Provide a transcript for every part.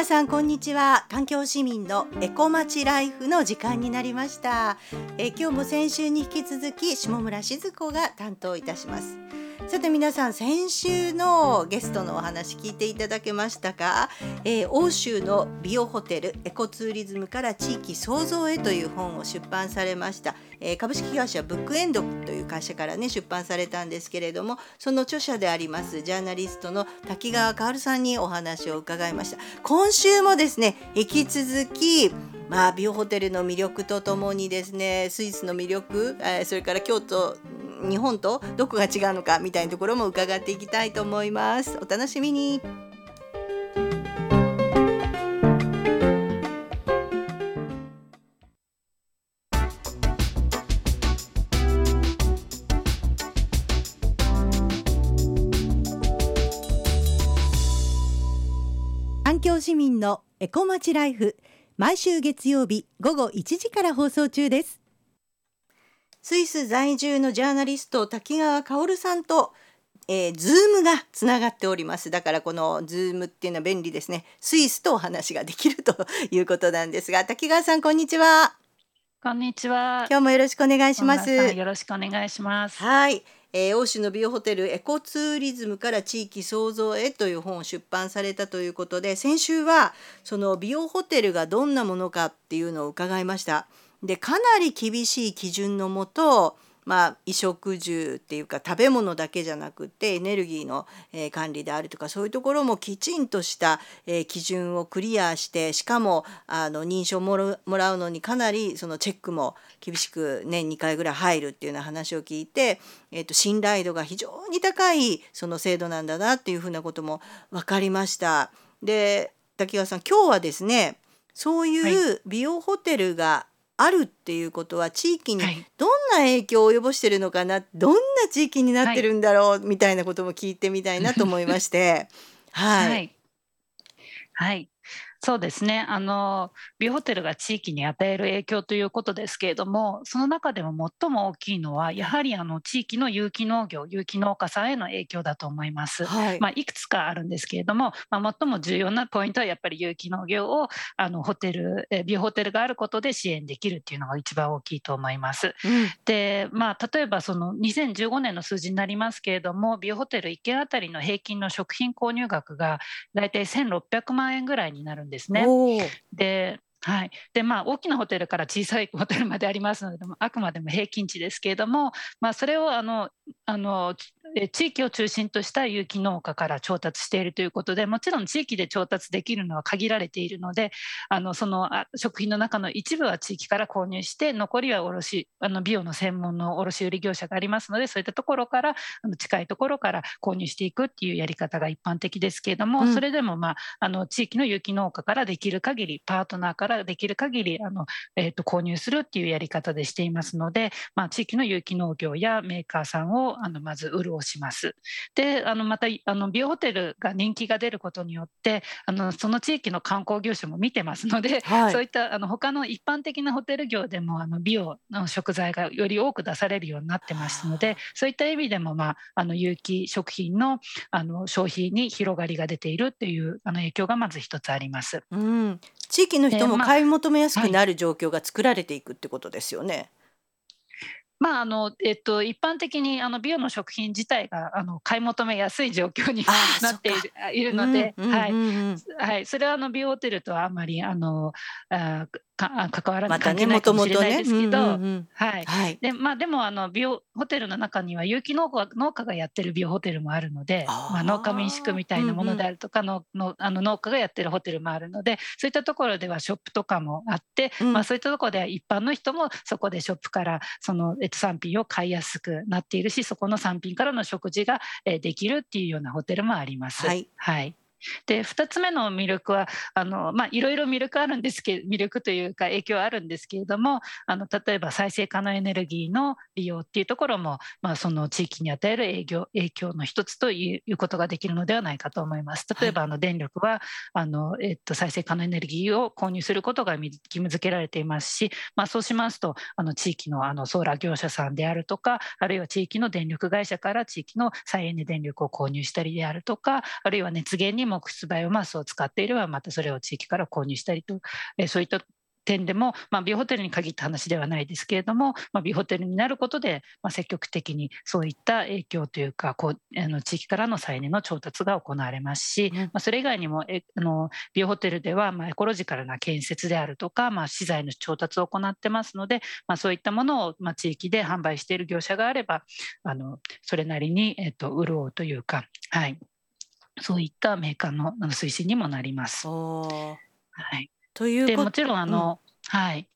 皆さんこんにちは。環境市民のエコまちライフの時間になりました。え今日も先週に引き続き下村静子が担当いたします。さて皆さん先週のゲストのお話聞いていただけましたか、えー、欧州のビオホテルエコツーリズムから地域創造へという本を出版されました、えー、株式会社ブックエンドという会社からね出版されたんですけれどもその著者でありますジャーナリストの滝川薫さんにお話を伺いました。今週もですね引き続きまあ、ビオホテルの魅力とともにですねスイスの魅力、えー、それから京都日本とどこが違うのかみたいなところも伺っていきたいと思います。お楽しみに。環境市民のエコまちライフ。毎週月曜日午後1時から放送中です。スイス在住のジャーナリスト滝川薫さんと、えー、 Zoom がつながっております。だからこの Zoom っていうのは便利ですね。スイスとお話ができるということなんですが滝川さんこんにちは。こんにちは。今日もよろしくお願いします。よろしくお願いします。はい。えー、欧州のビオホテルエコツーリズムから地域創造へという本を出版されたということで先週はそのビオホテルがどんなものかっていうのを伺いました。でかなり厳しい基準のもとまあ、衣食住っていうか食べ物だけじゃなくてエネルギーの、えー、管理であるとかそういうところもきちんとした、えー、基準をクリアしてしかもあの認証もらうのにかなりそのチェックも厳しく年2回ぐらい入るっていうような話を聞いて、えーと、信頼度が非常に高いその制度なんだなっていうふうなことも分かりました。で滝川さん今日はですねそういう美容ホテルがあるっていうことは地域にどんな影響を及ぼしてるのかな、どんな地域になってるんだろう、みたいなことも聞いてみたいなと思いまして。はい、はい、はいそうですね。あのビューホテルが地域に与える影響ということですけれどもその中でも最も大きいのはやはりあの地域の有機農業有機農家さんへの影響だと思います、はい、まあ、いくつかあるんですけれども、まあ、最も重要なポイントはやっぱり有機農業をあのホテルビューホテルがあることで支援できるっていうのが一番大きいと思います。うん、でまあ例えばその2015年の数字になりますけれどもビューホテル1軒あたりの平均の食品購入額が大体1600万円ぐらいになるんですね。ではいでまあ、大きなホテルから小さいホテルまでありますのであくまでも平均値ですけれども、まあ、それをあのあの地域を中心とした有機農家から調達しているということでもちろん地域で調達できるのは限られているのであのその食品の中の一部は地域から購入して残りは卸あのビオの専門の卸売業者がありますのでそういったところからあの近いところから購入していくっていうやり方が一般的ですけれども、うん、それでも、まあ、あの地域の有機農家からできる限りパートナーからできる限りあの、えーと、購入するっていうやり方でしていますので、まあ、地域の有機農業やメーカーさんをあのまず潤します。であのまたあのビオホテルが人気が出ることによってあのその地域の観光業者も見てますので、はい、そういったあの他の一般的なホテル業でもあのビオの食材がより多く出されるようになってますのでそういった意味でも、まあ、あの有機食品のあの消費に広がりが出ているっていうあの影響がまず一つあります。うん、地域の人も買い求めやすくなる状況が作られていくってことですよね。まああのえっと、一般的にあのビオの食品自体があの買い求めやすい状況に なっているので、それはあのビオホテルとはあまりあのあか関わらない関係ないかもしれないですけど、はい。でまあ、でもあの美容ホテルの中には有機農家農家がやってる美容ホテルもあるのでまあ、農家民宿みたいなものであるとかの、のあの農家がやってるホテルもあるのでそういったところではショップとかもあって、うん、まあ、そういったところでは一般の人もそこでショップからその、えっと、産品を買いやすくなっているしそこの産品からの食事が、えー、できるっていうようなホテルもあります。はい、はいで2つ目の魅力はあの、まあ、いろいろ魅力あるんですけど魅力というか影響あるんですけれどもあの例えば再生可能エネルギーの利用っていうところも、まあ、その地域に与える影響影響の一つということができるのではないかと思います。例えば、あの電力はあの、えっと、再生可能エネルギーを購入することが義務付けられていますし、まあ、そうしますとあの地域のあのソーラー業者さんであるとかあるいは地域の電力会社から地域の再エネ電力を購入したりであるとかあるいは熱源に木質バイオマスを使っていればまたそれを地域から購入したりと、えそういった点でも、まあ、ビホテルに限った話ではないですけれども、まあ、ビホテルになることで、まあ、積極的にそういった影響というかこうあの地域からの再燃の調達が行われますし、まあ、それ以外にもえあのビホテルでは、まあ、エコロジカルな建設であるとか、まあ、資材の調達を行ってますので、まあ、そういったものを、まあ、地域で販売している業者があればあのそれなりに、えっと、潤うというか、はい、そういったメーカーの推進にもなります。はい。というでもちろんあの、うん、はい。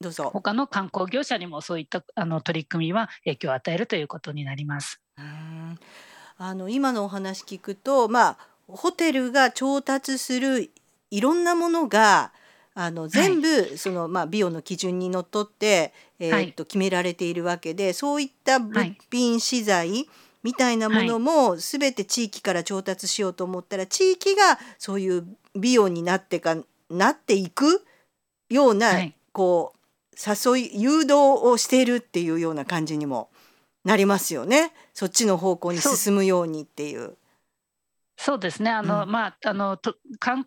どうぞ。他の観光業者にもそういったあの取り組みは影響を与えるということになります。うん。あの今のお話聞くと、まあ、ホテルが調達するいろんなものがあの全部、はい、そのまあ、ビオの基準にのっとって、えー、っと決められているわけでそういった物品資材、みたいなものも全て地域から調達しようと思ったら、地域がそういう美容になってかなっていくような、はい、こう誘い誘導をしているっていうような感じにもなりますよね。そっちの方向に進むようにっていう。そうですねあの、うん、まあ、あのと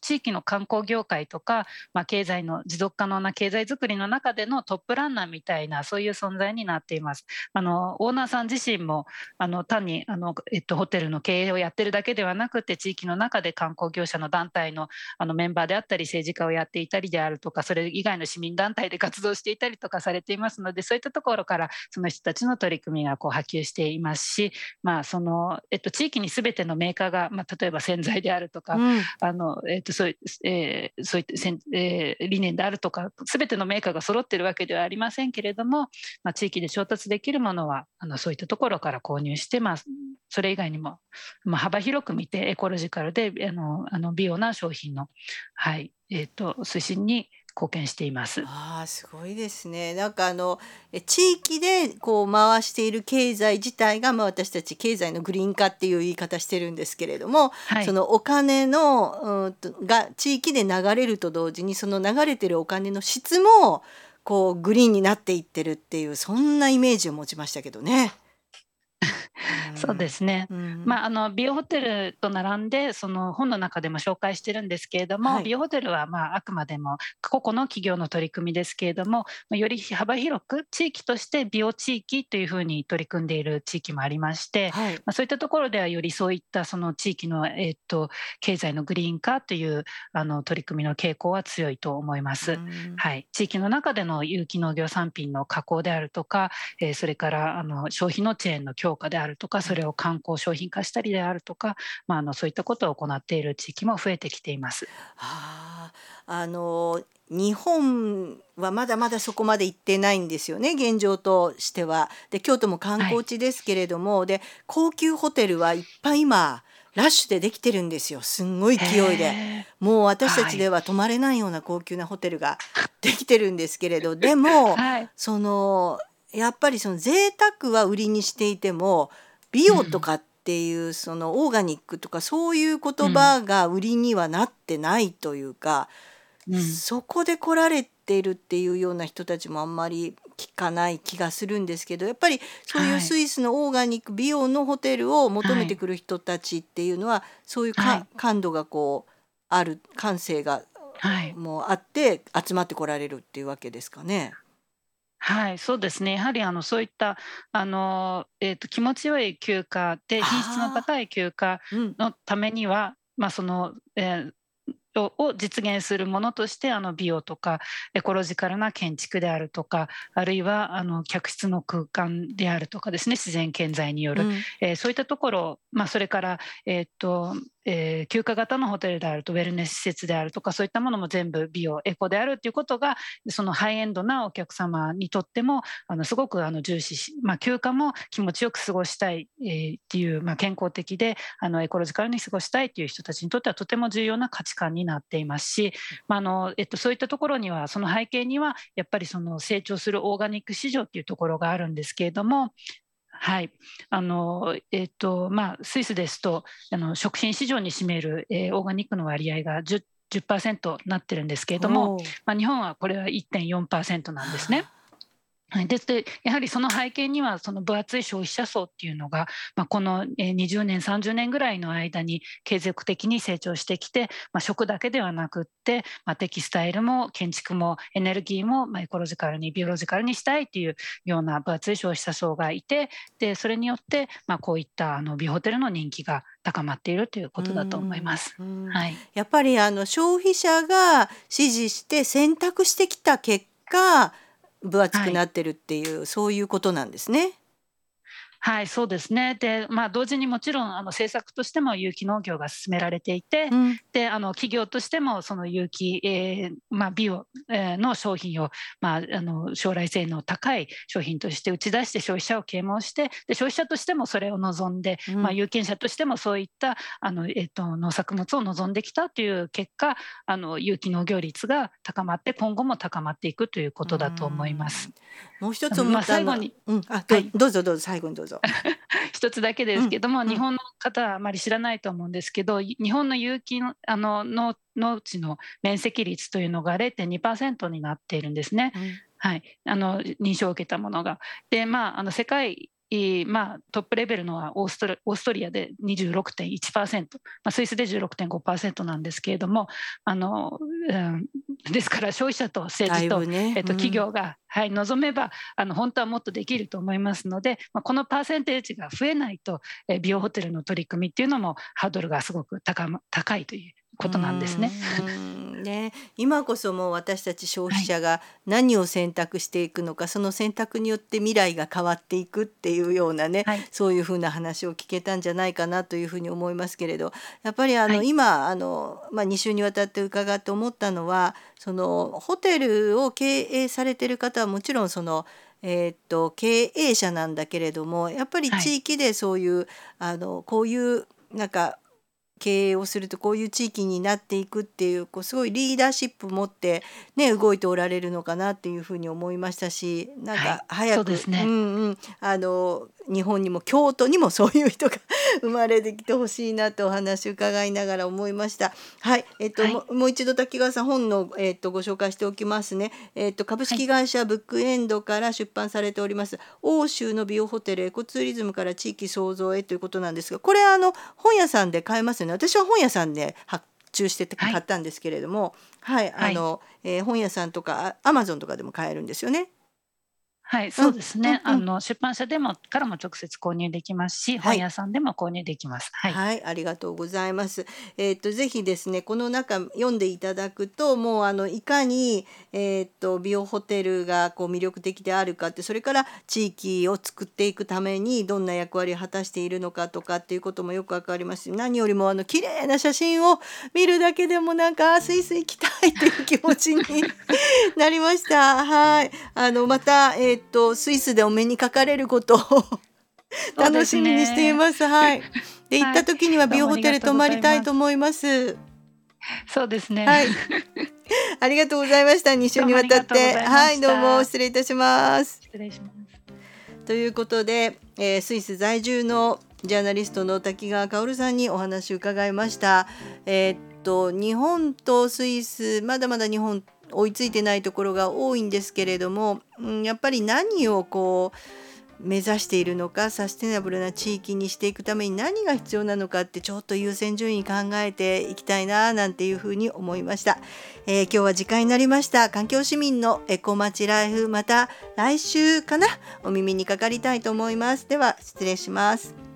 地域の観光業界とか、まあ、経済の持続可能な経済づくりの中でのトップランナーみたいなそういう存在になっています。あのオーナーさん自身もあの単にあの、えっと、ホテルの経営をやってるだけではなくて地域の中で観光業者の団体のあのメンバーであったり政治家をやっていたりであるとかそれ以外の市民団体で活動していたりとかされていますのでそういったところからその人たちの取り組みがこう波及していますし、まあそのえっと、地域に全てのメーカーが、まあ、例えば洗剤であるとか、うん、あのえーとそうえー、そういったえー、理念であるとか全てのメーカーが揃っているわけではありませんけれども、まあ、地域で調達できるものはあのそういったところから購入して、まあ、それ以外にも、まあ、幅広く見てエコロジカルであのあの美容な商品の、はいえーと推進に貢献しています。ああ、すごいですね。なんかあの地域でこう回している経済自体がまあ私たち経済のグリーン化っていう言い方してるんですけれども、はい、そのお金のうんとが地域で流れると同時にその流れてるお金の質もこうグリーンになっていってるっていうそんなイメージを持ちましたけどね。そうですね、うん、まあ、あのビオホテルと並んでその本の中でも紹介してるんですけれども、はい、ビオホテルはまああくまでも個々の企業の取り組みですけれどもより幅広く地域としてビオ地域というふうに取り組んでいる地域もありまして、はい、まあ、そういったところではよりそういったその地域の、えー、っと経済のグリーン化というあの取り組みの傾向は強いと思います。はい、地域の中での有機農業産品の加工であるとか、えー、それからあの消費のチェーンの強化であるとかそれを観光商品化したりであるとか、まあ、あのそういったことを行っている地域も増えてきています。はあ、あの日本はまだまだそこまで行ってないんですよね現状としては。で京都も観光地ですけれども、はい、で高級ホテルはいっぱい今ラッシュでできてるんですよ。すんごい勢いで。もう私たちでは泊まれないような高級なホテルが できてるんですけれどでも、はい、そのやっぱりその贅沢は売りにしていても美容とかっていう、そのオーガニックとかそういう言葉が売りにはなってないというか、うん、そこで来られてるっていうような人たちもあんまり聞かない気がするんですけどやっぱりそういうスイスのオーガニック美容のホテルを求めてくる人たちっていうのは、はい、そういうか、はい、感度がこうある感性が、もうあって集まってこられるっていうわけですかね。はい、そうですね。やはりあのそういったあの、えーと、気持ちよい休暇で品質の高い休暇のためには、まあその、えーを実現するものとしてあの美容とかエコロジカルな建築であるとかあるいはあの客室の空間であるとかですね自然建材による、うん、えー、そういったところ、まあ、それから、えーとえー、休暇型のホテルであるとウェルネス施設であるとかそういったものも全部美容エコであるということがそのハイエンドなお客様にとってもあのすごくあの重視し、まあ、休暇も気持ちよく過ごしたい、えー、っていう、まあ、健康的であのエコロジカルに過ごしたいという人たちにとってはとても重要な価値観になっていますし、まあのえっと、そういったところにはその背景にはやっぱりその成長するオーガニック市場っていうところがあるんですけれどもはいあのえーとまあ、スイスですとあの食品市場に占める、えー、オーガニックの割合が 10%, 10なってるんですけれども、まあ、日本はこれは1.4%なんですね。ででやはりその背景にはその分厚い消費者層っていうのが、まあ、この20年30年ぐらいの間に継続的に成長してきて、まあ、食だけではなくって、まあ、テキスタイルも建築もエネルギーも、まあ、エコロジカルにビオロジカルにしたいっていうような分厚い消費者層がいてでそれによって、まあ、こういったあのビホテルの人気が高まっているということだと思います。はい、やっぱりあの消費者が支持して選択してきた結果分厚くなってるっていう、はい、そういうことなんですね。はい、そうですね。で、まあ、同時にもちろんあの政策としても有機農業が進められていて、うん、であの企業としてもその有機、えーまあ、ビオ、えー、の商品を、まあ、あの将来性の高い商品として打ち出して消費者を啓蒙してで消費者としてもそれを望んで、うん、まあ、有権者としてもそういったあの、えーと、農作物を望んできたという結果あの有機農業率が高まって今後も高まっていくということだと思います。もう一つまあ、最後に、うん、あどはい、どうぞどうぞ最後にどうぞ。ぞ。一つだけですけども、うん、日本の方はあまり知らないと思うんですけど日本の有機のあの農農地の面積率というのが0.2%になっているんですね。うん、はい、あの認証を受けたものが。でまああの世界まあ、トップレベルのはオーストオーストリアで26.1%、まあ、スイスで16.5%なんですけれどもあの、うん、ですから消費者と政治と,、ね。えっと、企業が、はい、望めばあの本当はもっとできると思いますので、まあ、このパーセンテージが増えないと、え美容ホテルの取り組みっていうのもハードルがすごく高,、高いということなんですね。ね。今こそもう私たち消費者が何を選択していくのか、はい、その選択によって未来が変わっていくっていうようなね、はい、そういうふうな話を聞けたんじゃないかなというふうに思いますけれどやっぱりあの、はい、今あの、まあ、2週にわたって伺って思ったのはそのホテルを経営されてる方はもちろんそのえー、っと経営者なんだけれどもやっぱり地域でそういう、あのこういうなんか経営をするとこういう地域になっていくっていうこうすごいリーダーシップ持ってね動いておられるのかなっていうふうに思いましたしなんか早く、はい、ね、うんうん。あの日本にも京都にもそういう人が生まれてきてほしいなとお話伺いながら思いました。はい、えっと、はい、もう一度滝川さん本のえっとご紹介しておきますね。えっと株式会社ブックエンドから出版されております、はい、欧州の美容ホテルエコツーリズムから地域創造へということなんですが、これあの本屋さんで買えますよね。私は本屋さんで発注して買ったんですけれども、はい、はい、あの、えー、本屋さんとかアマゾンとかでも買えるんですよね。はい、そうですね。うんうん、あの出版社でもからも直接購入できますし、はい、本屋さんでも購入できます。はい、はい、ありがとうございます。えっ、ー、とぜひですねこの中読んでいただくともうあのいかにえっ、ー、と美容ホテルがこう魅力的であるかってそれから地域を作っていくためにどんな役割を果たしているのかとかっていうこともよくわかりますし、何よりもあの綺麗な写真を見るだけでもなんかスイスイ行きたいっていう気持ちになりました。はい、あのまたえっ、ー、とスイスでお目にかかれることを 楽しみにしています。はい。で行った時には美容ホテル泊まりたいと思います。そうですね。はい。ありがとうございました。2週にわたって。はい、どうも失礼いたします。失礼します。ということで、えー、スイス在住のジャーナリストの滝川薫さんにお話を伺いました。えー、っと日本とスイスまだまだ日本追いついてないところが多いんですけれども、うん、やっぱり何をこう目指しているのかサステナブルな地域にしていくために何が必要なのかってちょっと優先順位考えていきたいななんていうふうに思いました、えー、今日は時間になりました。環境市民のエコまちライフまた来週かなお耳にかかりたいと思います。では失礼します。